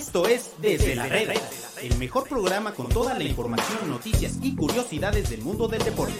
Esto es Desde la Red, el mejor programa con toda la información, noticias y curiosidades del mundo del deporte.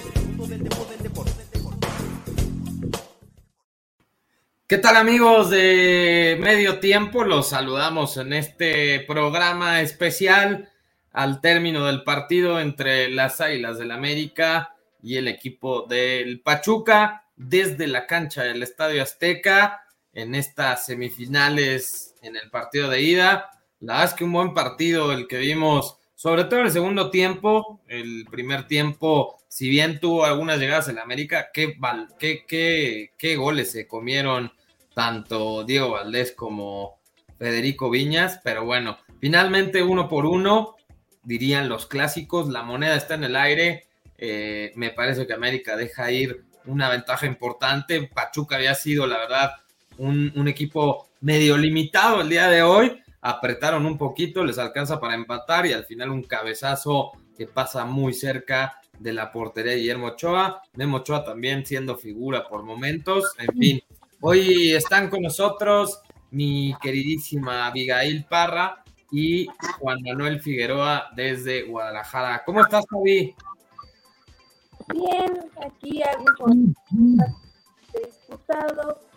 ¿Qué tal amigos de Medio Tiempo? Los saludamos en este programa especial al término del partido entre las Águilas del América y el equipo del Pachuca desde la cancha del Estadio Azteca en estas semifinales en el partido de ida. La verdad es que un buen partido el que vimos, sobre todo el segundo tiempo. El primer tiempo, si bien tuvo algunas llegadas en América, qué, qué, qué, qué goles se comieron tanto Diego Valdés como Federico Viñas. Pero bueno, finalmente uno por uno, dirían los clásicos, la moneda está en el aire. Eh, me parece que América deja ir una ventaja importante. Pachuca había sido, la verdad, un, equipo medio limitado el día de hoy. Apretaron un poquito, les alcanza para empatar y al final un cabezazo que pasa muy cerca de la portería de Guillermo Ochoa. Memo Ochoa también siendo figura por momentos. En fin, hoy están con nosotros mi queridísima Abigail Parra y Juan Manuel Figueroa desde Guadalajara. ¿Cómo estás, Javi? Bien, aquí algo disputado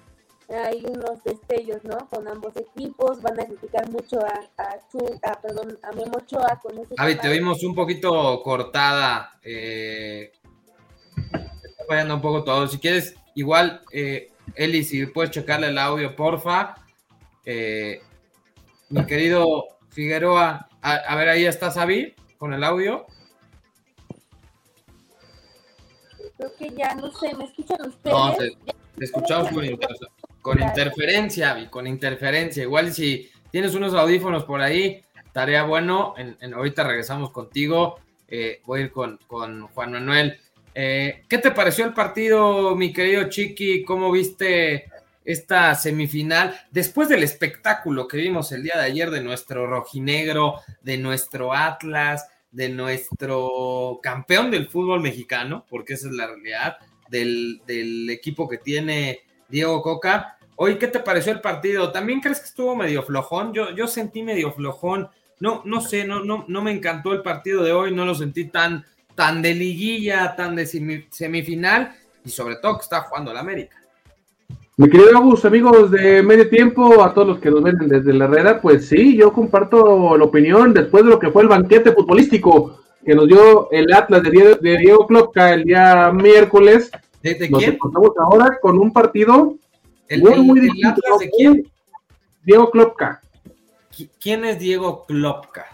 hay unos destellos, ¿no? Con ambos equipos, van a criticar mucho a, a, perdón, a Memo Ochoa con ese... Avi, te vimos un poquito cortada, eh, está fallando un poco todo, si quieres, igual, eh, Eli, si puedes checarle el audio, porfa, eh, mi querido Figueroa, a, ver, ahí estás, Avi, con el audio. Creo que ya, no sé, ¿me escuchan ustedes? No, te, escuchamos por internet. Con interferencia, con interferencia. Igual si tienes unos audífonos por ahí, tarea bueno. En, ahorita regresamos contigo. Eh, voy a ir con, Juan Manuel. Eh, ¿Qué te pareció el partido, mi querido Chiqui? ¿Cómo viste esta semifinal? Después del espectáculo que vimos el día de ayer de nuestro rojinegro, de nuestro Atlas, de nuestro campeón del fútbol mexicano, porque esa es la realidad, del, del equipo que tiene Diego Coca. Hoy, ¿qué te pareció el partido? ¿También crees que estuvo medio flojón? Yo, yo sentí medio flojón. No, no sé, no, no, no me encantó el partido de hoy, no lo sentí tan, tan de liguilla, tan de semifinal, y sobre todo que está jugando el América. Mi querido Agus, amigos de medio tiempo, a todos los que nos ven desde la red, pues sí, yo comparto la opinión después de lo que fue el banquete futbolístico que nos dio el Atlas de Diego, de el día miércoles, ¿De, Nos encontramos ahora con un partido muy, muy de quién? Diego Klopka. ¿Quién es Diego Klopka?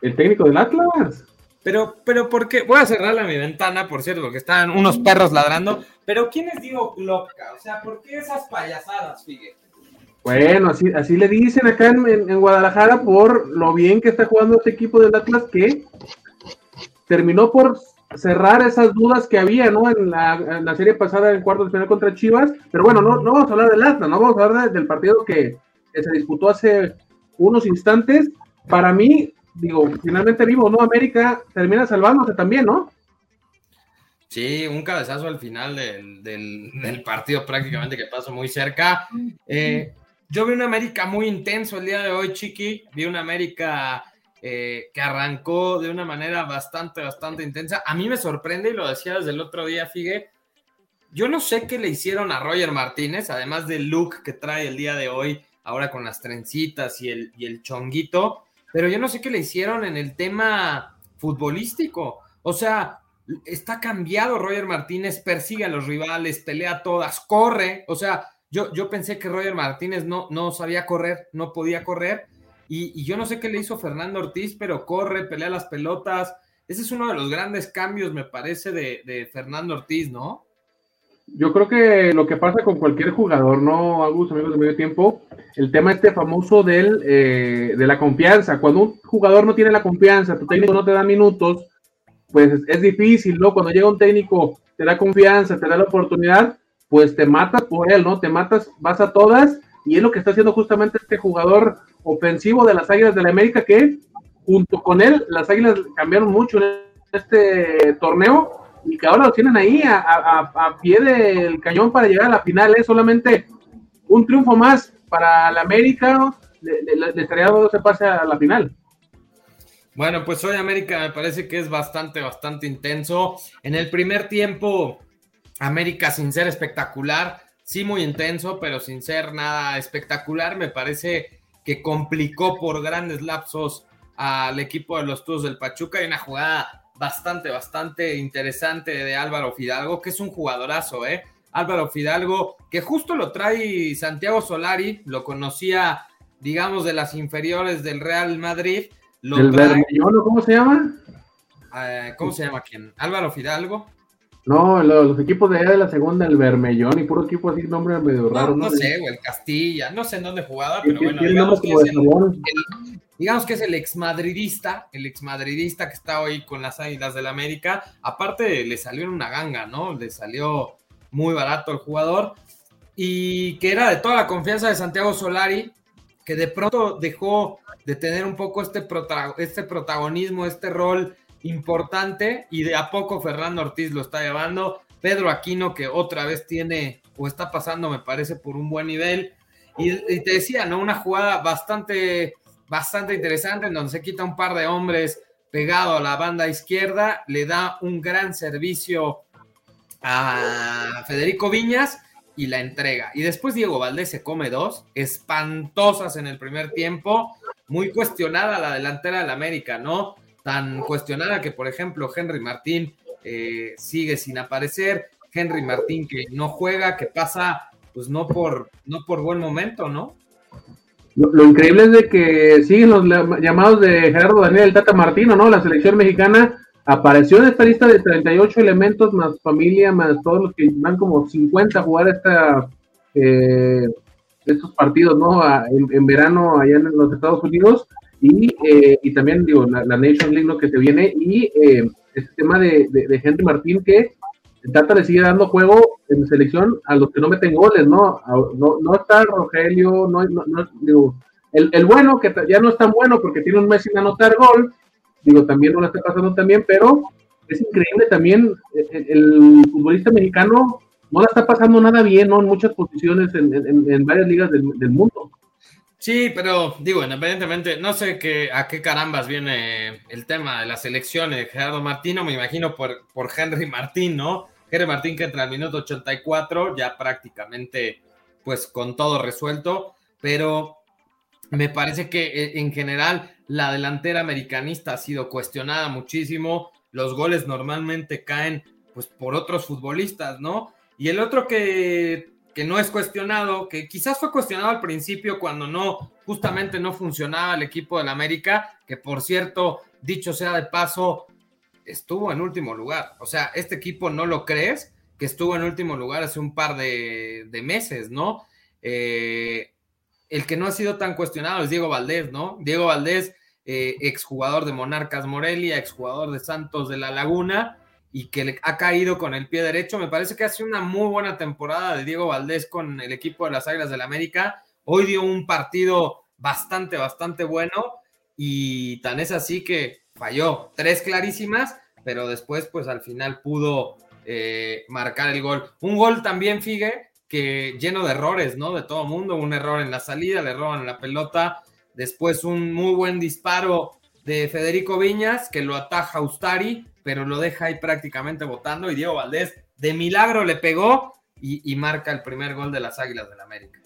El técnico del Atlas. Pero, pero, ¿por qué? Voy a cerrarle mi ventana, por cierto, porque están unos perros ladrando. Pero, ¿quién es Diego Klopka? O sea, ¿por qué esas payasadas, fíjate? Bueno, así, así le dicen acá en, en, Guadalajara por lo bien que está jugando este equipo del Atlas que terminó por cerrar esas dudas que había, ¿no? En la, serie pasada en cuartos de final contra Chivas, pero bueno, no, no vamos a hablar del Atlas, no vamos a hablar del partido que, se disputó hace unos instantes. Para mí, digo, finalmente vivo, ¿no? América termina salvándose también, ¿no? Sí, un cabezazo al final del, del, partido prácticamente que pasó muy cerca. Eh, yo vi una América muy intenso el día de hoy, Chiqui. Vi una América eh, que arrancó de una manera bastante, bastante intensa. A mí me sorprende, y lo decía desde el otro día, Figue, yo no sé qué le hicieron a Roger Martínez, además del look que trae el día de hoy, ahora con las trencitas y el, y el chonguito, pero yo no sé qué le hicieron en el tema futbolístico. O sea, está cambiado Roger Martínez, persigue a los rivales, pelea todas, corre. O sea, yo, yo pensé que Roger Martínez no, no sabía correr, no podía correr y, yo no sé qué le hizo Fernando Ortiz, pero corre, pelea las pelotas. Ese es uno de los grandes cambios, me parece, de, Fernando Ortiz, ¿no? Yo creo que lo que pasa con cualquier jugador, ¿no, Agus, amigos de medio tiempo? El tema este famoso del, eh, de la confianza. Cuando un jugador no tiene la confianza, tu técnico no te da minutos, pues es difícil, ¿no? Cuando llega un técnico, te da confianza, te da la oportunidad, pues te matas por él, ¿no? Te matas, vas a todas, y es lo que está haciendo justamente este jugador ofensivo de las Águilas de la América que junto con él las Águilas cambiaron mucho en este torneo y que ahora lo tienen ahí a, pie del cañón para llegar a la final. Es solamente un triunfo más para la América le, le, estaría dando ese pase a la final. Bueno, pues hoy América me parece que es bastante, bastante intenso. En el primer tiempo, América sin ser espectacular, sí muy intenso, pero sin ser nada espectacular, me parece que complicó por grandes lapsos al equipo de los Tuzos del Pachuca y una jugada bastante, bastante interesante de Álvaro Fidalgo, que es un jugadorazo, ¿eh? Álvaro Fidalgo, que justo lo trae Santiago Solari, lo conocía, digamos, de las inferiores del Real Madrid. Lo ¿El cómo se llama? Eh, ¿Cómo se llama quién? Álvaro Fidalgo. No, los, equipos de allá de la segunda, el Bermellón y puro equipo así, nombre medio raro. No, no sé, o el Castilla, no sé en dónde jugaba, pero bueno, digamos que, es el, exmadridista, el exmadridista que está hoy con las Águilas del América. Aparte, le salió en una ganga, ¿no? Le salió muy barato el jugador y que era de toda la confianza de Santiago Solari, que de pronto dejó de tener un poco este, este protagonismo, este rol importante y de a poco Fernando Ortiz lo está llevando. Pedro Aquino que otra vez tiene o está pasando me parece por un buen nivel. Y, te decía, ¿no? Una jugada bastante, bastante interesante en donde se quita un par de hombres pegado a la banda izquierda, le da un gran servicio a Federico Viñas y la entrega. Y después Diego Valdés se come dos, espantosas en el primer tiempo, muy cuestionada la delantera del América, ¿no? Tan cuestionada que, por ejemplo, Henry Martín eh, sigue sin aparecer, Henry Martín que no juega, que pasa, pues no por, no por buen momento, ¿no? Lo, increíble es de que siguen los llamados de Gerardo Daniel Tata Martino, ¿no? La selección mexicana apareció en esta lista de 38 elementos, más familia, más todos los que van como 50 a jugar esta, eh, estos partidos, ¿no? en, verano allá en los Estados Unidos y, eh, y también, digo, la, Nation League, ¿no? Que se viene y eh, este tema de, de, Henry Martín que Tata le sigue dando juego en selección a los que no meten goles, ¿no? no, no está Rogelio, no, no, digo, el, el, bueno, que ya no es tan bueno porque tiene un mes sin anotar gol, digo, también no la está pasando también, pero es increíble también, eh, el, futbolista mexicano no la está pasando nada bien, ¿no? En muchas posiciones en, en, varias ligas del, mundo. Sí, pero digo, independientemente, no sé qué, a qué carambas viene el tema de las elecciones de Gerardo Martino, me imagino por, por Henry Martín, ¿no? Henry Martín que entra al minuto 84, ya prácticamente pues con todo resuelto, pero me parece que eh, en general la delantera americanista ha sido cuestionada muchísimo. Los goles normalmente caen pues por otros futbolistas, ¿no? Y el otro que, que no es cuestionado, que quizás fue cuestionado al principio cuando no, justamente no funcionaba el equipo del América, que por cierto, dicho sea de paso, estuvo en último lugar. O sea, este equipo no lo crees, que estuvo en último lugar hace un par de, meses, ¿no? Eh, el que no ha sido tan cuestionado es Diego Valdés, ¿no? Diego Valdés eh, exjugador de Monarcas Morelia, exjugador de Santos de la Laguna, y que le ha caído con el pie derecho. Me parece que hace una muy buena temporada de Diego Valdés con el equipo de las Águilas del la América. Hoy dio un partido bastante, bastante bueno, y tan es así que falló tres clarísimas, pero después, pues al final pudo eh, marcar el gol. Un gol también, Figue, que lleno de errores, ¿no? De todo mundo, un error en la salida, el error en la pelota, Después un muy buen disparo de Federico Viñas que lo ataja Ustari, pero lo deja ahí prácticamente votando y Diego Valdés de milagro le pegó y, marca el primer gol de las Águilas del América.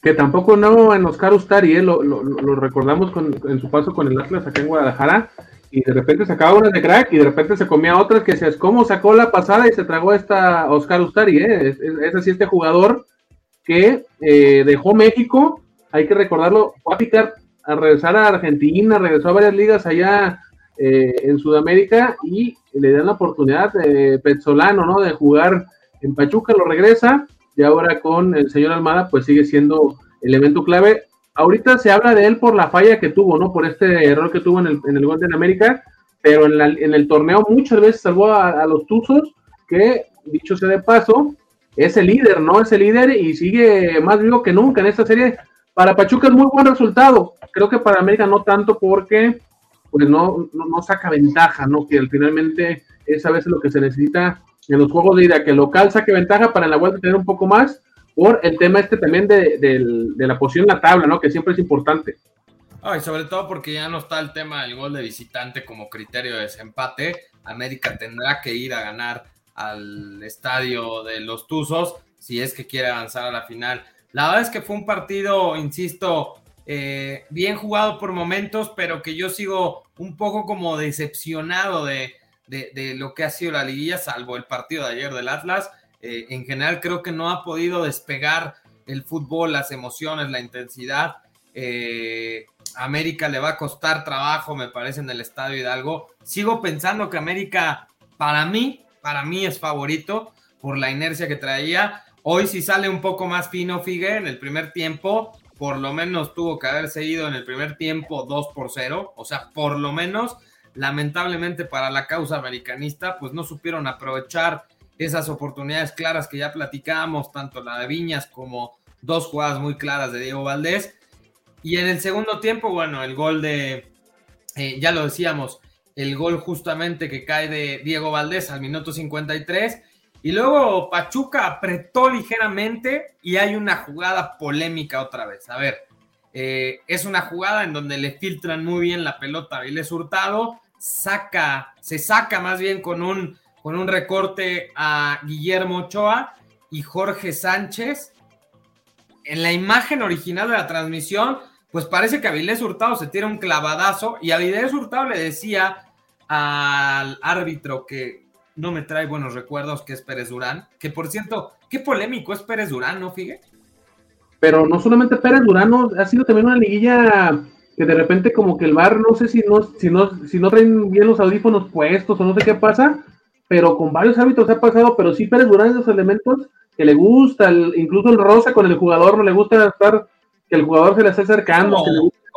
Que tampoco no en Oscar Ustari, ¿eh? lo, recordamos en su paso con el Atlas acá en Guadalajara y de repente sacaba una de crack y de repente se comía otras que es ¿cómo sacó la pasada y se tragó esta Oscar Ustari? ¿eh? Es, así este jugador que eh, dejó México, hay que recordarlo, fue a picar a regresar a Argentina, regresó a varias ligas allá eh, en Sudamérica y le dan la oportunidad de Petzolano, ¿no? De jugar en Pachuca, lo regresa y ahora con el señor Almada pues sigue siendo elemento clave. Ahorita se habla de él por la falla que tuvo, ¿no? Por este error que tuvo en el, en el gol de América, pero en, el torneo muchas veces salvó a, los Tuzos, que dicho sea de paso, es el líder, ¿no? Es el líder y sigue más vivo que nunca en esta serie para Pachuca es muy buen resultado. Creo que para América no tanto porque pues no, no, saca ventaja, ¿no? Que finalmente es a veces lo que se necesita en los juegos de ida, que el local saque ventaja para en la vuelta tener un poco más, por el tema este también de, de la posición en la tabla, ¿no? Que siempre es importante. y sobre todo porque ya no está el tema del gol de visitante como criterio de desempate. América tendrá que ir a ganar al estadio de los Tuzos si es que quiere avanzar a la final. La verdad es que fue un partido, insisto, eh, bien jugado por momentos, pero que yo sigo un poco como decepcionado de, lo que ha sido la liguilla, salvo el partido de ayer del Atlas. Eh, en general creo que no ha podido despegar el fútbol, las emociones, la intensidad. Eh, América le va a costar trabajo, me parece, en el Estadio Hidalgo. Sigo pensando que América, para mí, para mí es favorito por la inercia que traía. Hoy si sale un poco más fino Figue en el primer tiempo, por lo menos tuvo que haberse ido en el primer tiempo 2 por 0, o sea, por lo menos, lamentablemente para la causa americanista, pues no supieron aprovechar esas oportunidades claras que ya platicábamos, tanto la de Viñas como dos jugadas muy claras de Diego Valdés. Y en el segundo tiempo, bueno, el gol de, eh, ya lo decíamos, el gol justamente que cae de Diego Valdés al minuto 53 y luego Pachuca apretó ligeramente y hay una jugada polémica otra vez. A ver, eh, es una jugada en donde le filtran muy bien la pelota a Viles Hurtado, saca, se saca más bien con un, con un recorte a Guillermo Ochoa y Jorge Sánchez. En la imagen original de la transmisión, pues parece que Avilés Hurtado se tira un clavadazo y Avilés Hurtado le decía al árbitro que no me trae buenos recuerdos, que es Pérez Durán. Que por cierto, qué polémico es Pérez Durán, ¿no, Figue? Pero no solamente Pérez Durán, ha sido también una liguilla que de repente como que el bar, no sé si no, si no, si no traen bien los audífonos puestos o no sé qué pasa, pero con varios hábitos ha pasado, pero sí Pérez Durán esos elementos que le gusta, incluso el rosa con el jugador, no le gusta estar, que el jugador se le esté acercando,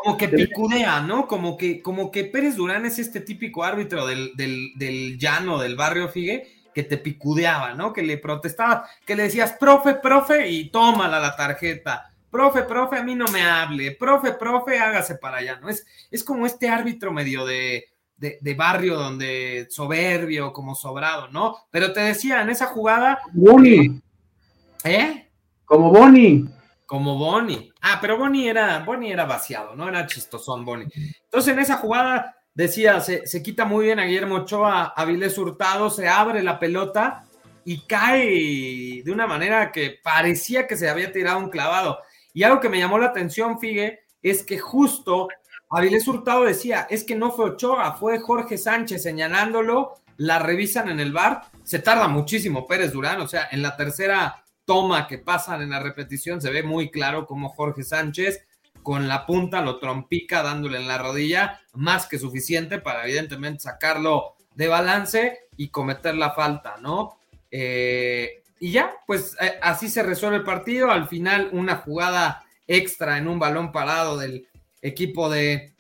como que picudea, ¿no? Como que, como que Pérez Durán es este típico árbitro del, del, llano, del barrio Figue, que te picudeaba, ¿no? Que le protestaba, que le decías, profe, profe, y tómala la tarjeta. Profe, profe, a mí no me hable. Profe, profe, hágase para allá, ¿no? Es, es como este árbitro medio de, de, barrio donde soberbio, como sobrado, ¿no? Pero te decía, en esa jugada. Boni. ¿Eh? Como Boni. Como Bonnie. Ah, pero Bonnie era, Bonnie era vaciado, no era chistosón Bonnie. Entonces en esa jugada decía, se, quita muy bien a Guillermo Ochoa, a Hurtado, se abre la pelota y cae de una manera que parecía que se había tirado un clavado. Y algo que me llamó la atención, Figue, es que justo Avilés Hurtado decía, es que no fue Ochoa, fue Jorge Sánchez señalándolo, la revisan en el bar, se tarda muchísimo Pérez Durán, o sea, en la tercera toma que pasan en la repetición, se ve muy claro como Jorge Sánchez con la punta lo trompica dándole en la rodilla, más que suficiente para evidentemente sacarlo de balance y cometer la falta, ¿no? Eh, y ya, pues eh, así se resuelve el partido. Al final, una jugada extra en un balón parado del equipo de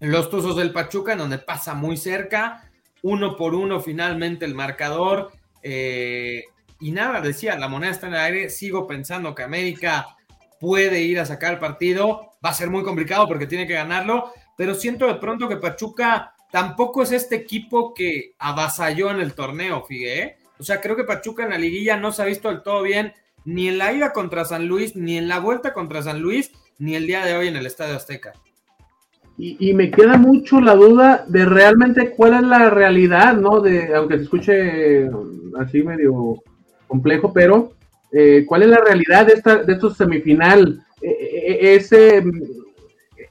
los Tuzos del Pachuca, en donde pasa muy cerca, uno por uno finalmente el marcador. Eh, y nada, decía, la moneda está en el aire, sigo pensando que América puede ir a sacar el partido, va a ser muy complicado porque tiene que ganarlo, pero siento de pronto que Pachuca tampoco es este equipo que avasalló en el torneo, fíjate. ¿eh? O sea, creo que Pachuca en la liguilla no se ha visto del todo bien, ni en la ida contra San Luis, ni en la vuelta contra San Luis, ni el día de hoy en el Estadio Azteca. Y, me queda mucho la duda de realmente cuál es la realidad, ¿no? De, aunque se escuche así medio complejo, pero eh, ¿cuál es la realidad de, esta, de estos semifinal? Eh, eh, ese,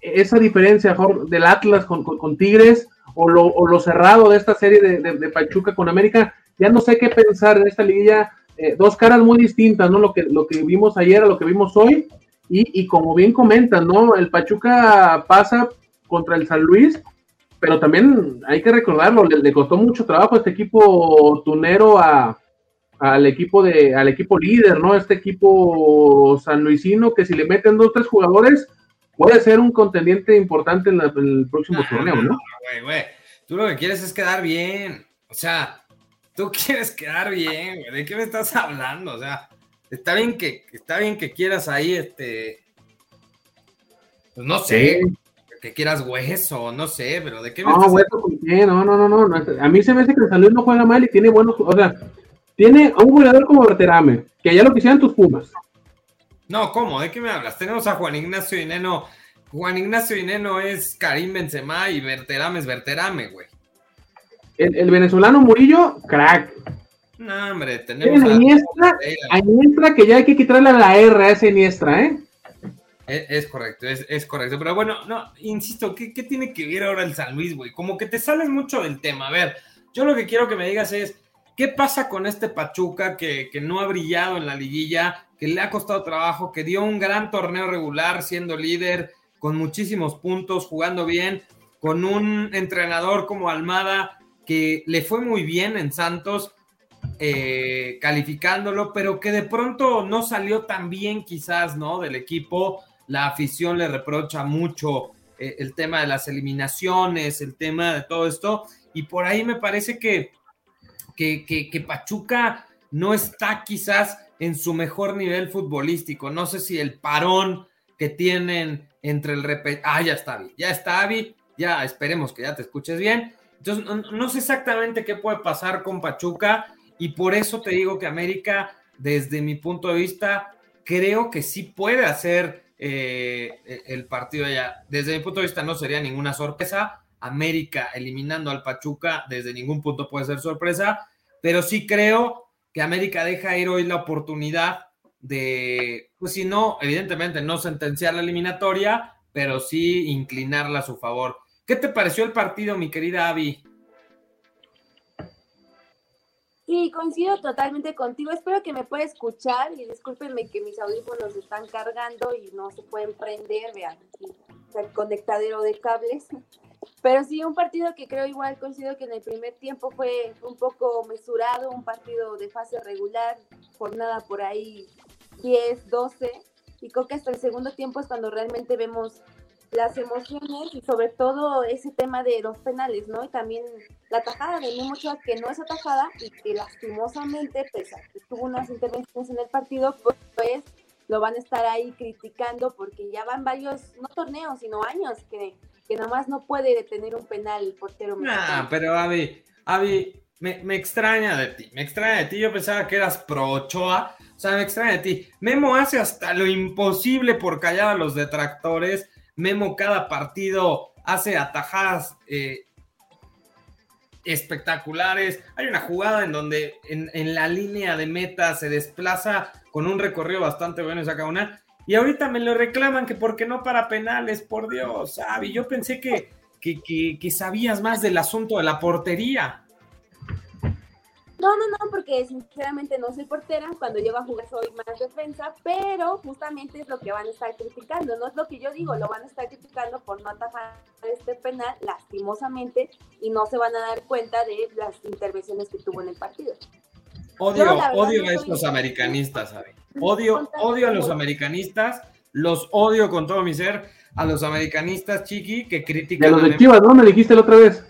esa diferencia del Atlas con, con, Tigres o lo, o lo, cerrado de esta serie de, de, Pachuca con América, ya no sé qué pensar en esta liguilla. dos caras muy distintas, ¿no? Lo que, lo que vimos ayer a lo que vimos hoy. Y, y como bien comentan, ¿no? El Pachuca pasa contra el San Luis, pero también hay que recordarlo, le, le costó mucho trabajo a este equipo tunero a, al equipo de al equipo líder, ¿no? Este equipo sanluisino que si le meten dos tres jugadores puede ser un contendiente importante en, el próximo torneo, ¿no? Güey, güey, tú lo que quieres es quedar bien, o sea, tú quieres quedar bien, güey, ¿de qué me estás hablando? O sea, está bien que está bien que quieras ahí este pues no sé, que quieras hueso, no sé, pero de qué me no, estás hueso, no, no, no, no, a mí se me hace que el San Luis no juega mal y tiene buenos, o sea, tiene a un goleador como Berterame, que ya lo quisieran tus Pumas. No, ¿cómo? ¿De qué me hablas? Tenemos a Juan Ignacio Dineno. Juan Ignacio Dineno es Karim Benzema y Verterame es Verterame, güey. El, venezolano Murillo, crack. No, hombre, tenemos a Iniestra, a Iniestra que ya hay que quitarle la R a ese Iniestra, ¿eh? Es, correcto, es, correcto. Pero bueno, no, insisto, ¿qué, ¿qué, tiene que ver ahora el San Luis, güey? Como que te sales mucho del tema. A ver, yo lo que quiero que me digas es, ¿qué pasa con este Pachuca que, no ha brillado en la liguilla, que le ha costado trabajo, que dio un gran torneo regular siendo líder, con muchísimos puntos, jugando bien, con un entrenador como Almada que le fue muy bien en Santos, eh, calificándolo, pero que de pronto no salió tan bien quizás, ¿no? Del equipo la afición le reprocha mucho eh, el tema de las eliminaciones, el tema de todo esto, y por ahí me parece que, que, Pachuca no está quizás en su mejor nivel futbolístico. No sé si el parón que tienen entre el repet... Ah, ya está, ya está, Avi, ya esperemos que ya te escuches bien. Entonces, no, sé exactamente qué puede pasar con Pachuca y por eso te digo que América, desde mi punto de vista, creo que sí puede hacer eh, el partido allá. Desde mi punto de vista no sería ninguna sorpresa. América eliminando al Pachuca desde ningún punto puede ser sorpresa, pero sí creo que América deja ir hoy la oportunidad de, pues si no, evidentemente no sentenciar la eliminatoria, pero sí inclinarla a su favor. ¿Qué te pareció el partido, mi querida Avi? Sí, coincido totalmente contigo. Espero que me pueda escuchar y discúlpenme que mis audífonos están cargando y no se pueden prender, vean, el conectadero de cables. Pero sí, un partido que creo igual coincido que en el primer tiempo fue un poco mesurado, un partido de fase regular, jornada por ahí 10, 12, y creo que hasta el segundo tiempo es cuando realmente vemos las emociones y sobre todo ese tema de los penales, ¿no? Y también la tajada de Memo que no es atajada y que lastimosamente, pese a que tuvo unas intervenciones en el partido, pues, lo van a estar ahí criticando porque ya van varios, no torneos, sino años que, que nada más no puede detener un penal el portero Ah, pero Avi, Avi, me, me, extraña de ti, me extraña de ti, yo pensaba que eras pro Ochoa, o sea, me extraña de ti. Memo hace hasta lo imposible por callar a los detractores, Memo cada partido hace atajadas eh, espectaculares. Hay una jugada en donde en, la línea de meta se desplaza con un recorrido bastante bueno y saca una. Y ahorita me lo reclaman que porque no para penales, por Dios, Avi. Yo pensé que, que sabías más del asunto de la portería. No, no, no, porque sinceramente no soy portera, cuando llego a jugar soy más defensa, pero justamente es lo que van a estar criticando, no es lo que yo digo, lo van a estar criticando por no atajar este penal lastimosamente y no se van a dar cuenta de las intervenciones que tuvo en el partido. Odio, odio a estos americanistas, ¿sabes? Odio, odio a los americanistas, los odio con todo mi ser, a los americanistas, Chiqui, que critican. a los de Chivas, ¿no? Me dijiste la otra vez.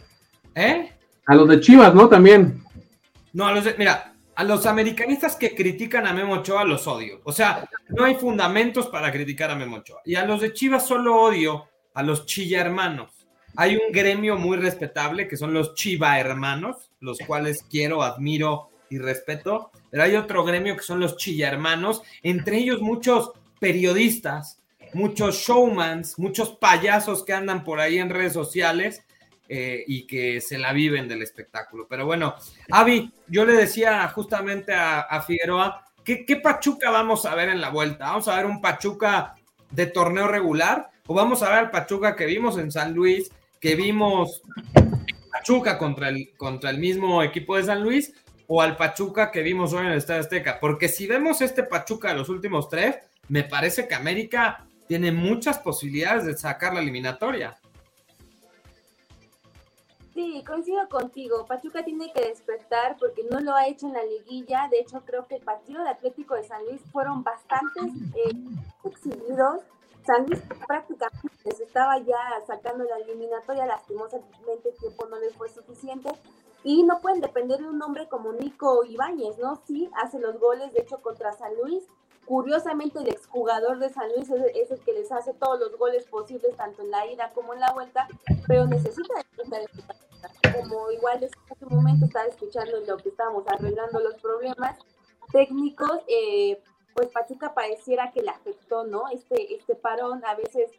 ¿Eh? A los de Chivas, ¿no? También. No, a los mira, a los americanistas que critican a Memo Ochoa los odio. O sea, no hay fundamentos para criticar a Memo Ochoa. Y a los de Chivas solo odio a los Chilla hermanos. Hay un gremio muy respetable que son los Chiva hermanos, los cuales quiero, admiro y respeto. Pero hay otro gremio que son los Chilla hermanos, entre ellos muchos periodistas, muchos showmans, muchos payasos que andan por ahí en redes sociales eh, y que se la viven del espectáculo. Pero bueno, Avi, yo le decía justamente a, Figueroa, ¿qué, ¿qué, Pachuca vamos a ver en la vuelta? ¿Vamos a ver un Pachuca de torneo regular? ¿O vamos a ver al Pachuca que vimos en San Luis, que vimos Pachuca contra el, contra el mismo equipo de San Luis? ¿O al Pachuca que vimos hoy en el Estadio Azteca? Porque si vemos este Pachuca de los últimos tres, me parece que América tiene muchas posibilidades de sacar la eliminatoria. Sí, coincido contigo. Pachuca tiene que despertar porque no lo ha hecho en la liguilla. De hecho, creo que el partido de Atlético de San Luis fueron bastantes eh, exhibidos. San Luis prácticamente se estaba ya sacando la eliminatoria. Lastimosamente el tiempo no les fue suficiente. Y no pueden depender de un hombre como Nico Ibáñez, ¿no? Sí, hace los goles, de hecho, contra San Luis. Curiosamente, el exjugador de San Luis es, el que les hace todos los goles posibles, tanto en la ida como en la vuelta, pero necesita como igual en este momento estaba escuchando lo que estábamos arreglando los problemas técnicos, eh, pues Pachuca pareciera que le afectó, ¿no? Este, este parón, a veces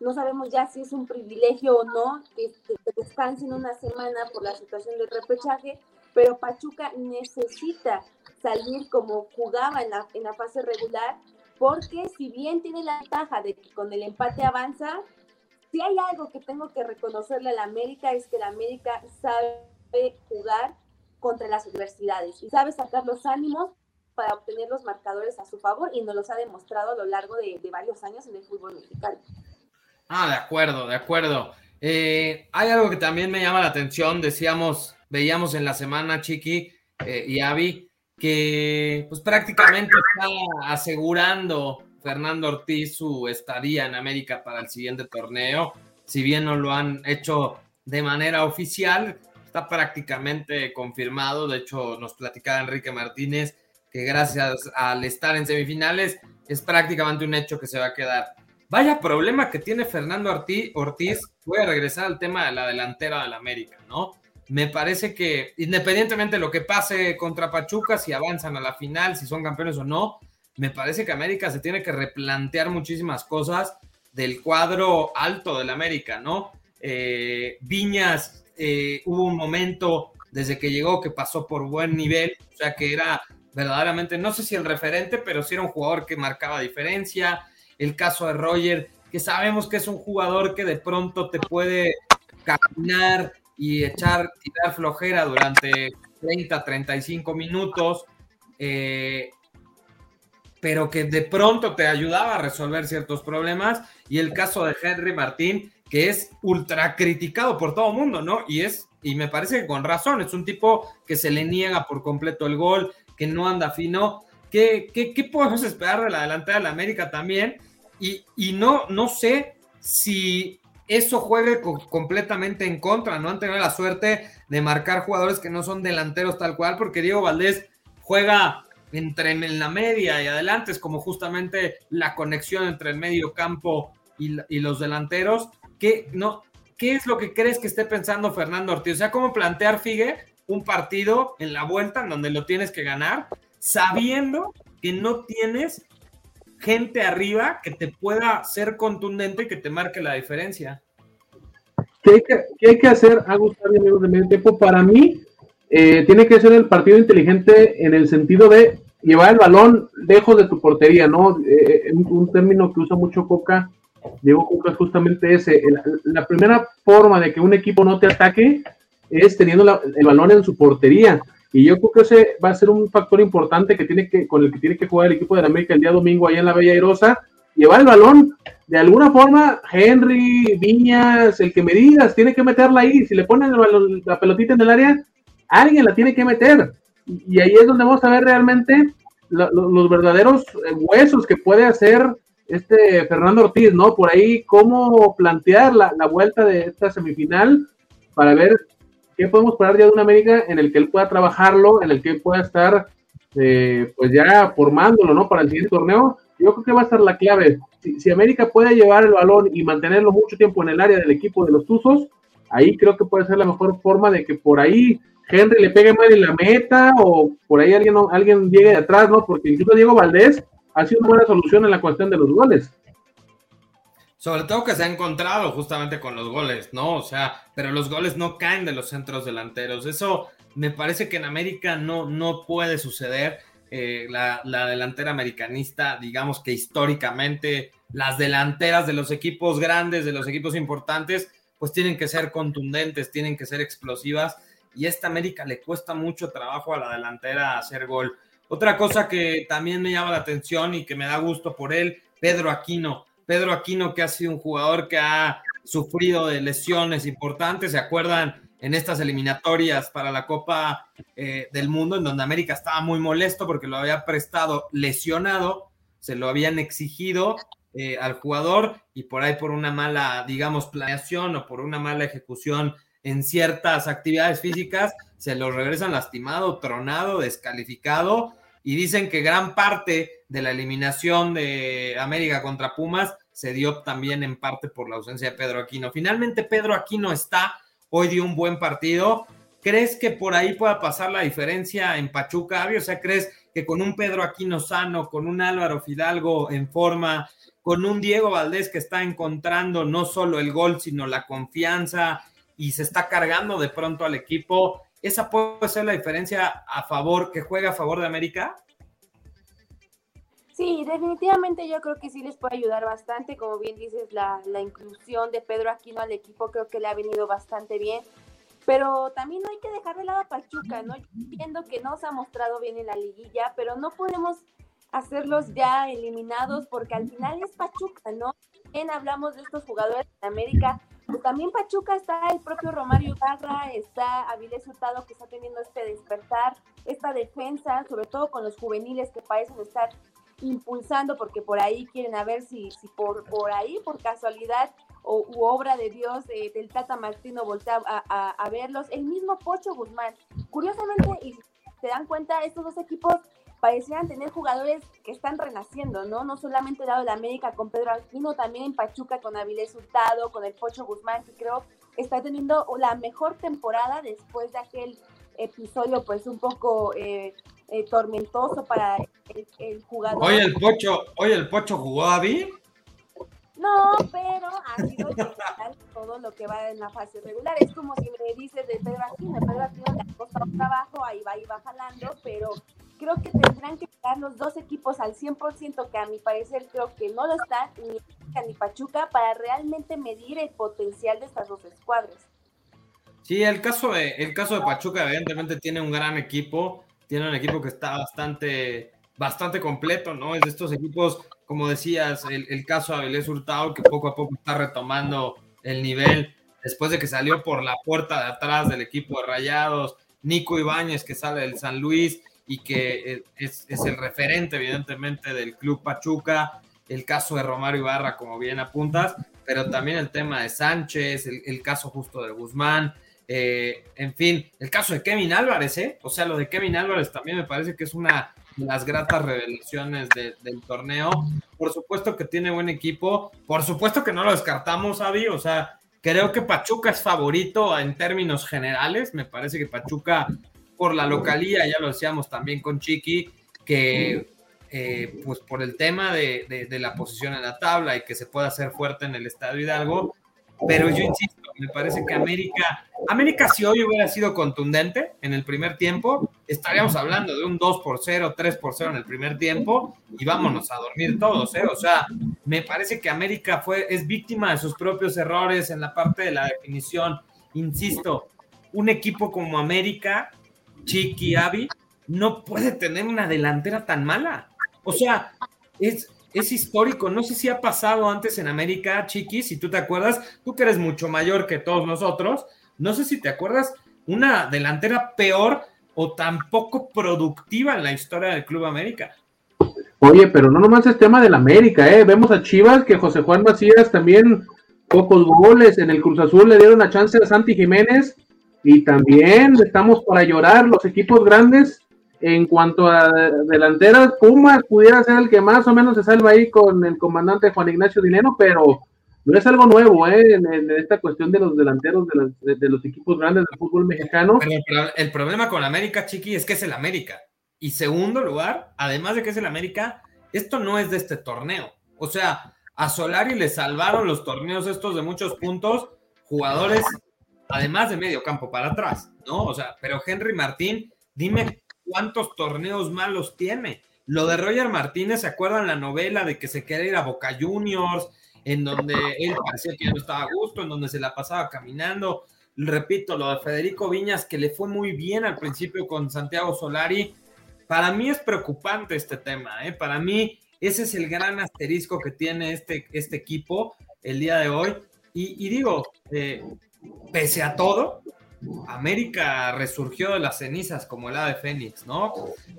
no sabemos ya si es un privilegio o no, que, descansen una semana por la situación del repechaje, pero Pachuca necesita salir como jugaba en la, en la fase regular, porque si bien tiene la ventaja de que con el empate avanza, si hay algo que tengo que reconocerle a la América es que la América sabe jugar contra las adversidades y sabe sacar los ánimos para obtener los marcadores a su favor y nos los ha demostrado a lo largo de, varios años en el fútbol mexicano. Ah, de acuerdo, de acuerdo. Eh, hay algo que también me llama la atención, decíamos, veíamos en la semana, Chiqui eh, y Avi, que pues prácticamente está asegurando Fernando Ortiz su estadía en América para el siguiente torneo. Si bien no lo han hecho de manera oficial, está prácticamente confirmado. De hecho, nos platicaba Enrique Martínez gracias al estar en semifinales es prácticamente un hecho que se va a quedar. Vaya problema que tiene Fernando Ortiz. Voy a regresar al tema de la delantera del América, ¿no? Me parece que independientemente de lo que pase contra Pachuca, si avanzan a la final, si son campeones o no, me parece que América se tiene que replantear muchísimas cosas del cuadro alto del América, ¿no? Eh, Viñas, eh, hubo un momento desde que llegó que pasó por buen nivel, o sea que era verdaderamente, no sé si el referente, pero sí era un jugador que marcaba diferencia. El caso de Roger, que sabemos que es un jugador que de pronto te puede caminar y echar, tirar flojera durante 30, 35 minutos. Eh, pero que de pronto te ayudaba a resolver ciertos problemas. Y el caso de Henry Martín, que es ultra criticado por todo el mundo, ¿no? Y es, y me parece que con razón, es un tipo que se le niega por completo el gol, que no anda fino. ¿Qué, qué, podemos esperar de la delantera de la América también? Y, y no, no sé si eso juegue completamente en contra, ¿no? Han tenido la suerte de marcar jugadores que no son delanteros tal cual, porque Diego Valdés juega entre en la media y adelante, es como justamente la conexión entre el medio campo y, los delanteros. ¿Qué, no, ¿Qué es lo que crees que esté pensando Fernando Ortiz? O sea, ¿cómo plantear, Figue, un partido en la vuelta en donde lo tienes que ganar, sabiendo que no tienes gente arriba que te pueda ser contundente y que te marque la diferencia? ¿Qué hay que, qué hay que hacer, Agustín, amigos de medio tiempo? Para mí, eh, tiene que ser el partido inteligente en el sentido de llevar el balón lejos de tu portería, ¿no? Eh, un, término que usa mucho Coca, Diego Coca es justamente ese. La, primera forma de que un equipo no te ataque es teniendo el balón en su portería. Y yo creo que ese va a ser un factor importante que tiene que, con el que tiene que jugar el equipo de la América el día domingo allá en la Bella Airosa. Llevar el balón, de alguna forma, Henry, Viñas, el que me digas, tiene que meterla ahí. Si le ponen la pelotita en el área, alguien la tiene que meter. Y ahí es donde vamos a ver realmente los verdaderos eh, huesos que puede hacer este Fernando Ortiz, ¿no? Por ahí cómo plantear la, vuelta de esta semifinal para ver qué podemos esperar ya de una América en el que él pueda trabajarlo, en el que él pueda estar eh, pues ya formándolo, ¿no? Para el siguiente torneo. Yo creo que va a estar la clave. Si, si, América puede llevar el balón y mantenerlo mucho tiempo en el área del equipo de los Tuzos, ahí creo que puede ser la mejor forma de que por ahí Henry le pegue mal en la meta o por ahí alguien, alguien llegue de atrás, ¿no? Porque incluso Diego Valdés ha sido una buena solución en la cuestión de los goles. Sobre todo que se ha encontrado justamente con los goles, ¿no? O sea, pero los goles no caen de los centros delanteros. Eso me parece que en América no, no puede suceder. Eh, la, la, delantera americanista, digamos que históricamente las delanteras de los equipos grandes, de los equipos importantes, pues tienen que ser contundentes, tienen que ser explosivas y esta América le cuesta mucho trabajo a la delantera hacer gol. Otra cosa que también me llama la atención y que me da gusto por él, Pedro Aquino. Pedro Aquino que ha sido un jugador que ha sufrido de lesiones importantes, ¿se acuerdan? En estas eliminatorias para la Copa eh, del Mundo, en donde América estaba muy molesto porque lo había prestado lesionado, se lo habían exigido eh, al jugador y por ahí por una mala, digamos, planeación o por una mala ejecución en ciertas actividades físicas, se lo regresan lastimado, tronado, descalificado y dicen que gran parte de la eliminación de América contra Pumas se dio también en parte por la ausencia de Pedro Aquino. Finalmente Pedro Aquino está, hoy dio un buen partido. ¿Crees que por ahí pueda pasar la diferencia en Pachuca, O sea, ¿crees que con un Pedro Aquino sano, con un Álvaro Fidalgo en forma, con un Diego Valdés que está encontrando no solo el gol, sino la confianza y se está cargando de pronto al equipo, esa puede ser la diferencia a favor, que juega a favor de América. Sí, definitivamente yo creo que sí les puede ayudar bastante. Como bien dices, la, la inclusión de Pedro Aquino al equipo creo que le ha venido bastante bien. Pero también no hay que dejar de lado a Pachuca, ¿no? Viendo que no se ha mostrado bien en la liguilla, pero no podemos hacerlos ya eliminados porque al final es Pachuca, ¿no? Bien hablamos de estos jugadores de América, también Pachuca está el propio Romario Barra, está Avilés Hurtado que está teniendo este despertar, esta defensa, sobre todo con los juveniles que parecen estar impulsando porque por ahí quieren a ver si, si por, por ahí, por casualidad, o, u obra de Dios eh, del Tata Martino voltea a, verlos. El mismo Pocho Guzmán. Curiosamente, y se dan cuenta, estos dos equipos parecían tener jugadores que están renaciendo, ¿no? No solamente el lado de América con Pedro Alquino, también en Pachuca con Avilés Hurtado, con el Pocho Guzmán, que creo está teniendo la mejor temporada después de aquel episodio, pues un poco eh, eh, tormentoso para el, jugador. Oye, el Pocho, oye, el Pocho jugó a David. No, pero ha sido todo lo que va en la fase regular. Es como si me dices de Pedro Aquino, Pedro Aquino le ha costado trabajo, ahí va y va jalando, pero creo que tendrán que estar los dos equipos al 100%, que a mi parecer creo que no lo están, ni ni Pachuca, para realmente medir el potencial de estas dos escuadras. Sí, el caso de, el caso de Pachuca evidentemente tiene un gran equipo, tiene un equipo que está bastante, bastante completo, ¿no? Es de estos equipos como decías, el, caso de Avilés Hurtado, que poco a poco está retomando el nivel después de que salió por la puerta de atrás del equipo de Rayados, Nico Ibáñez, que sale del San Luis y que eh, es, el referente, evidentemente, del Club Pachuca, el caso de Romario Ibarra, como bien apuntas, pero también el tema de Sánchez, el, caso justo de Guzmán, eh, en fin, el caso de Kevin Álvarez, ¿eh? O sea, lo de Kevin Álvarez también me parece que es una las gratas revelaciones del torneo. Por supuesto que tiene buen equipo, por supuesto que no lo descartamos, Avi, o sea, creo que Pachuca es favorito en términos generales, me parece que Pachuca por la localía, ya lo decíamos también con Chiqui, que eh, pues por el tema de, de, la posición en la tabla y que se pueda hacer fuerte en el Estadio Hidalgo, pero yo insisto, me parece que América, América si hoy hubiera sido contundente en el primer tiempo, estaríamos hablando de un 2 por 0, 3 por 0 en el primer tiempo y vámonos a dormir todos, ¿eh? O sea, me parece que América fue, es víctima de sus propios errores en la parte de la definición. Insisto, un equipo como América, Chiqui, Avi, no puede tener una delantera tan mala. O sea, es, es histórico. No sé si ha pasado antes en América, Chiqui, si tú te acuerdas, tú que eres mucho mayor que todos nosotros, no sé si te acuerdas una delantera peor o tan poco productiva en la historia del Club América. Oye, pero no nomás es tema del América, ¿eh? Vemos a Chivas que José Juan Macías también pocos goles. En el Cruz Azul le dieron la chance a Santi Jiménez y también estamos para llorar los equipos grandes en cuanto a delanteras, Pumas pudiera ser el que más o menos se salva ahí con el comandante Juan Ignacio Dinero, pero no es algo nuevo ¿eh? en, esta cuestión de los delanteros de, los equipos grandes del fútbol mexicano. Pero el problema con América, Chiqui, es que es el América. Y segundo lugar, además de que es el América, esto no es de este torneo. O sea, a Solari le salvaron los torneos estos de muchos puntos, jugadores, además de medio campo para atrás, ¿no? O sea, pero Henry Martín, dime cuántos torneos malos tiene. Lo de Roger Martínez, ¿se acuerdan la novela de que se quiere ir a Boca Juniors? En donde él parecía que no estaba a gusto, en donde se la pasaba caminando. Repito, lo de Federico Viñas, que le fue muy bien al principio con Santiago Solari. Para mí es preocupante este tema, ¿eh? Para mí ese es el gran asterisco que tiene este, este equipo el día de hoy. Y, digo, eh, pese a todo, América resurgió de las cenizas como el de Fénix, ¿no?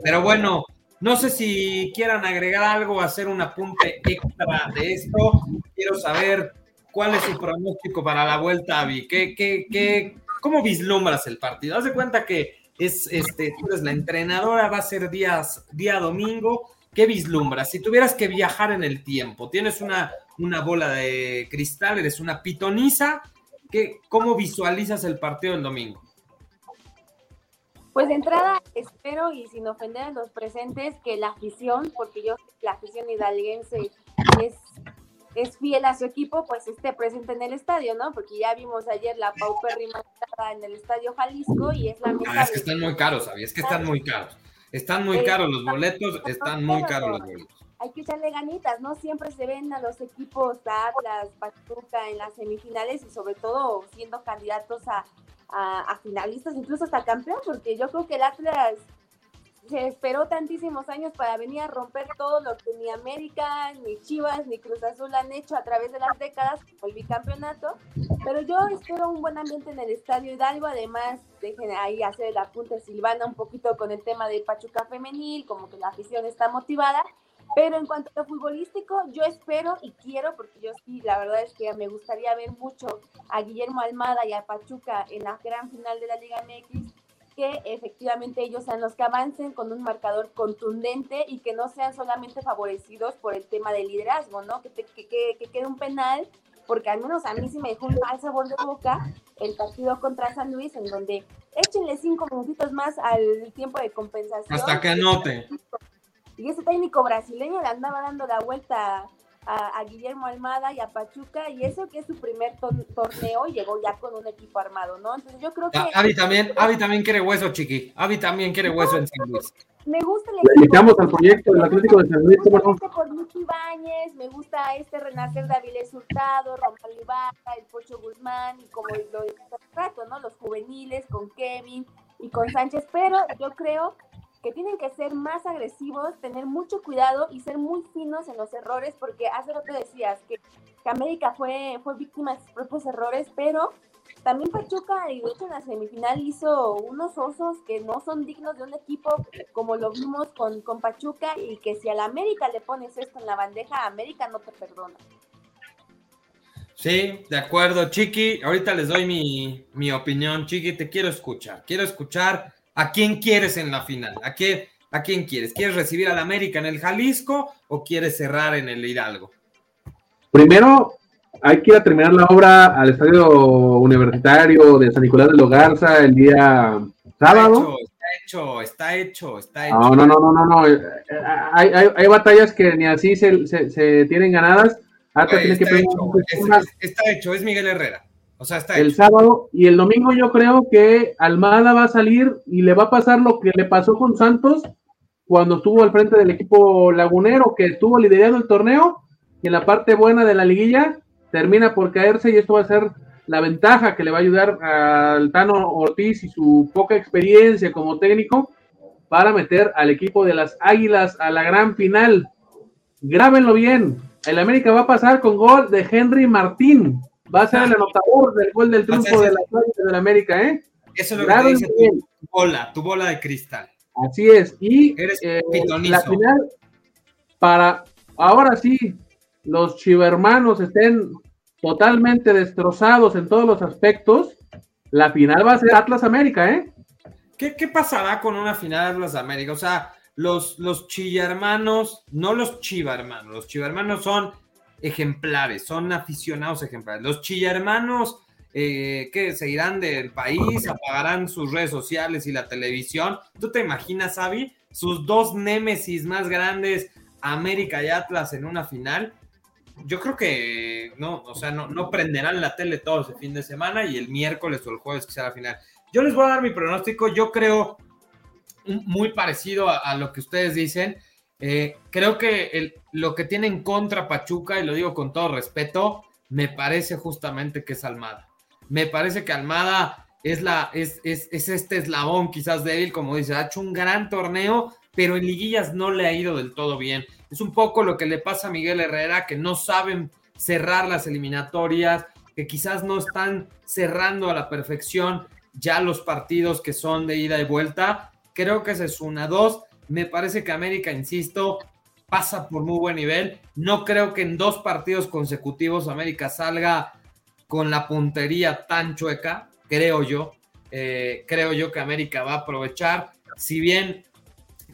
Pero bueno, no sé si quieran agregar algo, hacer un apunte extra de esto. Quiero saber cuál es su pronóstico para la vuelta, Avi. ¿Qué, qué, qué, ¿Cómo vislumbras el partido? Haz de cuenta que es, este, tú eres la entrenadora, va a ser días, día domingo. ¿Qué vislumbras? Si tuvieras que viajar en el tiempo, tienes una, una bola de cristal, eres una pitoniza ¿Qué, ¿Cómo visualizas el partido del domingo? Pues de entrada espero y sin ofender a los presentes que la afición, porque yo la afición hidalguense es, es fiel a su equipo, pues esté presente en el estadio, ¿no? Porque ya vimos ayer la paupérrima en el estadio Jalisco y es la misma. Ah, es que están muy caros, ¿sabías? Es que están muy caros. Están muy caros los boletos, están muy caros los boletos. Hay que echarle ganitas, ¿no? Siempre se ven a los equipos Atlas, Pachuca en las semifinales y sobre todo siendo candidatos a, a, finalistas, incluso hasta campeón, porque yo creo que el Atlas se esperó tantísimos años para venir a romper todo lo que ni América, ni Chivas, ni Cruz Azul han hecho a través de las décadas, el bicampeonato. Pero yo espero un buen ambiente en el Estadio Hidalgo, además dejen ahí hacer el apunte Silvana un poquito con el tema de Pachuca Femenil, como que la afición está motivada. Pero en cuanto a lo futbolístico, yo espero y quiero, porque yo sí, la verdad es que me gustaría ver mucho a Guillermo Almada y a Pachuca en la gran final de la Liga MX, que efectivamente ellos sean los que avancen con un marcador contundente y que no sean solamente favorecidos por el tema del liderazgo, ¿no? Que, que, que, quede un penal, porque al menos a mí sí me dejó un mal sabor de boca el partido contra San Luis, en donde échenle cinco minutitos más al tiempo de compensación. Hasta que anote. Y ese técnico brasileño le andaba dando la vuelta a, Guillermo Almada y a Pachuca, y eso que es su primer torneo, llegó ya con un equipo armado, ¿no? Entonces yo creo que... Avi también, Avi también quiere hueso, chiqui. Avi también quiere hueso en San Luis. Me gusta el equipo. al proyecto del Atlético de San Luis. Me gusta por Luchi Ibáñez, me gusta este renacer de Avilés Hurtado, Romal Ibarra, el Pocho Guzmán, y como lo de rato, ¿no? Los juveniles con Kevin y con Sánchez, pero yo creo que tienen que ser más agresivos, tener mucho cuidado y ser muy finos en los errores, porque hace que decías, que, América fue, fue víctima de sus propios errores, pero también Pachuca, y de hecho en la semifinal hizo unos osos que no son dignos de un equipo como lo vimos con, con Pachuca, y que si a la América le pones esto en la bandeja, América no te perdona. Sí, de acuerdo, Chiqui. Ahorita les doy mi, mi opinión, Chiqui. Te quiero escuchar. Quiero escuchar ¿A quién quieres en la final? ¿A quién, ¿A quién quieres? ¿Quieres recibir al América en el Jalisco o quieres cerrar en el Hidalgo? Primero, hay que ir a terminar la obra al Estadio Universitario de San Nicolás de Logarza el día sábado. Está hecho, está hecho, está hecho. No, no, no, no, no. Eh, hay, hay, hay batallas que ni así se, se, tienen ganadas. Hasta que está, hecho, está hecho, es Miguel Herrera. O sea, está el sábado y el domingo yo creo que Almada va a salir y le va a pasar lo que le pasó con Santos cuando estuvo al frente del equipo lagunero, que estuvo liderando el torneo y en la parte buena de la liguilla termina por caerse y esto va a ser la ventaja que le va a ayudar al Tano Ortiz y su poca experiencia como técnico para meter al equipo de las Águilas a la gran final. Grábenlo bien. El América va a pasar con gol de Henry Martín. Va a ser el anotador del gol del triunfo de la de la América, ¿eh? Eso es lo que te dice tu, bola, tu bola de cristal. Así es. Y eh, la final, para ahora sí, los chivermanos estén totalmente destrozados en todos los aspectos, la final va a ser Atlas América, ¿eh? ¿Qué, qué pasará con una final Atlas América? O sea, los, los chivermanos, no los chivermanos, los chivermanos son ejemplares, son aficionados ejemplares. Los chillermanos eh, que se irán del país, apagarán sus redes sociales y la televisión. ¿Tú te imaginas, Avi, sus dos némesis más grandes, América y Atlas, en una final? Yo creo que no, o sea, no, no prenderán la tele todo ese fin de semana y el miércoles o el jueves que sea la final. Yo les voy a dar mi pronóstico. Yo creo muy parecido a lo que ustedes dicen. Eh, creo que lo que tiene en contra Pachuca, y lo digo con todo respeto, me parece justamente que es Almada. Me parece que Almada es, la, es, es, este eslabón quizás débil, como dice, ha hecho un gran torneo, pero en liguillas no le ha ido del todo bien. Es un poco lo que le pasa a Miguel Herrera, que no saben cerrar las eliminatorias, que quizás no están cerrando a la perfección ya los partidos que son de ida y vuelta. Creo que esa es una. Dos, me parece que América, insisto, pasa por muy buen nivel. No creo que en dos partidos consecutivos América salga con la puntería tan chueca, creo yo. Eh, creo yo que América va a aprovechar. Si bien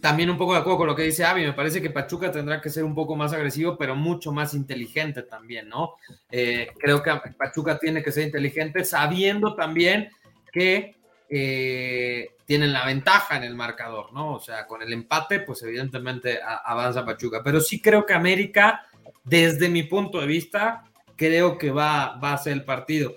también un poco de acuerdo con lo que dice Avi, me parece que Pachuca tendrá que ser un poco más agresivo, pero mucho más inteligente también, ¿no? Eh, creo que Pachuca tiene que ser inteligente, sabiendo también que eh, tienen la ventaja en el marcador, ¿no? O sea, con el empate, pues evidentemente avanza Pachuca. Pero sí creo que América, desde mi punto de vista, creo que va, va a ser el partido.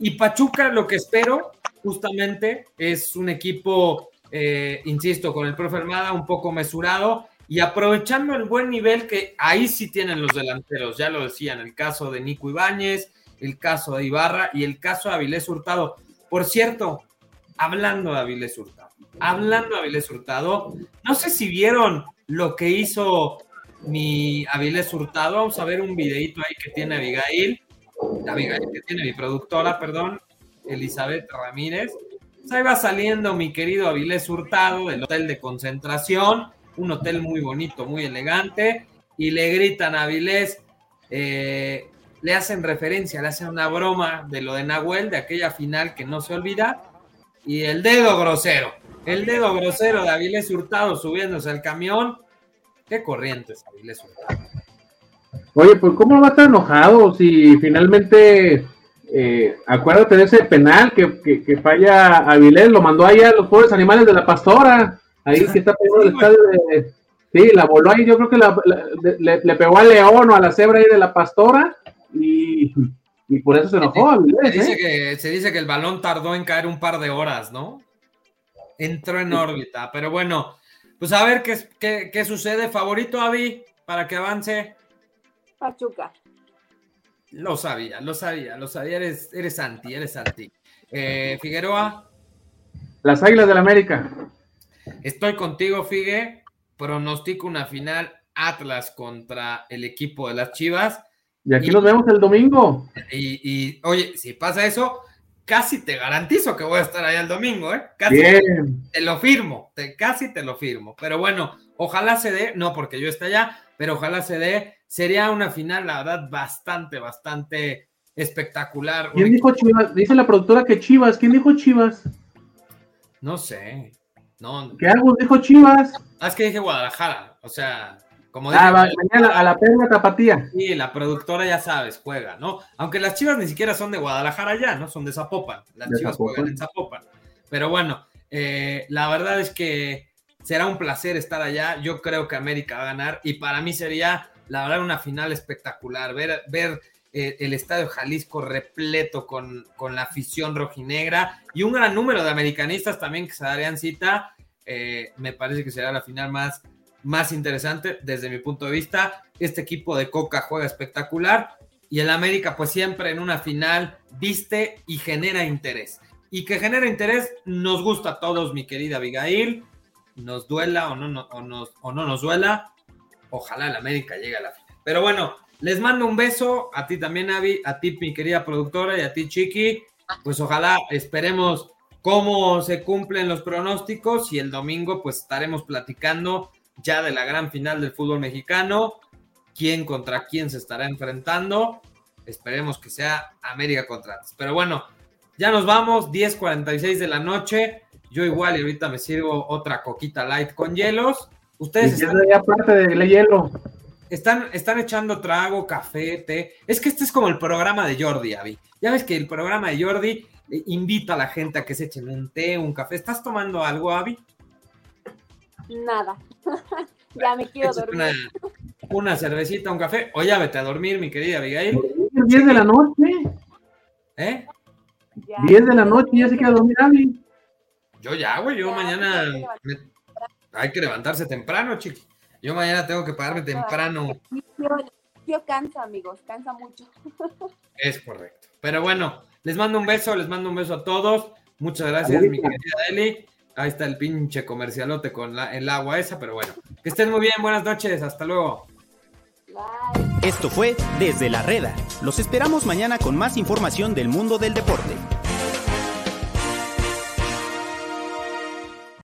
Y Pachuca, lo que espero, justamente, es un equipo, eh, insisto, con el profe Armada, un poco mesurado y aprovechando el buen nivel que ahí sí tienen los delanteros, ya lo decían, el caso de Nico Ibáñez, el caso de Ibarra y el caso de Avilés Hurtado. Por cierto, hablando de Avilés Hurtado, hablando de Avilés Hurtado, no sé si vieron lo que hizo mi Avilés Hurtado, vamos a ver un videito ahí que tiene Abigail, Abigail, que tiene mi productora, perdón, Elizabeth Ramírez. Pues ahí va saliendo mi querido Avilés Hurtado del hotel de concentración, un hotel muy bonito, muy elegante, y le gritan a Avilés, eh, le hacen referencia, le hacen una broma de lo de Nahuel, de aquella final que no se olvida, y el dedo grosero, el dedo grosero de Avilés Hurtado subiéndose al camión. Qué corrientes, Avilés Hurtado. Oye, pues ¿cómo va a estar enojado si finalmente, eh, acuérdate de ese penal que, que, falla Avilés, lo mandó allá a los pobres animales de la pastora, ahí que está pegando el estadio de... Sí, la voló ahí, yo creo que la, le, le, pegó al león o a la cebra ahí de la pastora y y por eso se enojó. Se, dice, ¿eh? que, se dice que el balón tardó en caer un par de horas, ¿no? Entró en órbita, pero bueno, pues a ver qué, qué, sucede. Favorito, Avi, para que avance. Pachuca. Lo sabía, lo sabía, lo sabía. Eres, eres anti, eres anti. Eh, Figueroa. Las Águilas del América. Estoy contigo, Figue. Pronostico una final Atlas contra el equipo de las Chivas. Y aquí nos vemos el domingo. Y, oye, si pasa eso, casi te garantizo que voy a estar allá el domingo, ¿eh? Casi te lo firmo, te, casi te lo firmo. Pero bueno, ojalá se dé, no porque yo esté allá, pero ojalá se dé. Sería una final, la verdad, bastante, bastante espectacular. ¿Quién dijo Chivas? Dice la productora que Chivas. ¿Quién dijo Chivas? No sé. No. ¿Qué hago? Dijo Chivas. Ah, es que dije Guadalajara. O sea, como ah, mañana a la perla tapatía. Sí, la productora ya sabes, juega, ¿no? Aunque las chivas ni siquiera son de Guadalajara ya, ¿no? Son de Zapopan. Las chivas juegan en Zapopan. Pero bueno, eh, la verdad es que será un placer estar allá. Yo creo que América va a ganar y para mí sería, la verdad, una final espectacular. Ver, ver eh, el Estadio Jalisco repleto con, con, la afición rojinegra y un gran número de americanistas también que se darían cita. Eh, me parece que será la final más más interesante desde mi punto de vista. Este equipo de Coca juega espectacular y el América pues siempre en una final viste y genera interés. Y que genera interés nos gusta a todos, mi querida Abigail. Nos duela o no, o, nos, o no nos duela. Ojalá el América llegue a la final. Pero bueno, les mando un beso a ti también, Avi, a ti, mi querida productora, y a ti, Chiqui. Pues ojalá esperemos cómo se cumplen los pronósticos y el domingo pues estaremos platicando ya de la gran final del fútbol mexicano. ¿Quién contra quién se estará enfrentando? Esperemos que sea América contra Pero bueno, ya nos vamos, 10:46 de la noche. Yo igual y ahorita me sirvo otra coquita light con hielos. Ustedes están, aparte de hielo. Están, están echando trago, café, té. Es que este es como el programa de Jordi, Avi. Ya ves que el programa de Jordi eh, invita a la gente a que se echen un té, un café. ¿Estás tomando algo, Avi? Nada. ya me quiero dormir. Una, cervecita, un café, o ya vete a dormir, mi querida Abigail. 10 de la noche. ¿Eh? 10 de la noche, ya se queda dormir Abby. Yo ya, güey, yo mañana hay que levantarse temprano, chiqui. Yo mañana tengo que pagarme temprano. Yo cansa, amigos, cansa mucho. Es correcto. Pero bueno, les mando un beso, les mando un beso a todos. Muchas gracias, mi querida Eli. Ahí está el pinche comercialote con el agua esa, pero bueno. Que estén muy bien, buenas noches, hasta luego. Esto fue Desde la Reda. Los esperamos mañana con más información del mundo del deporte.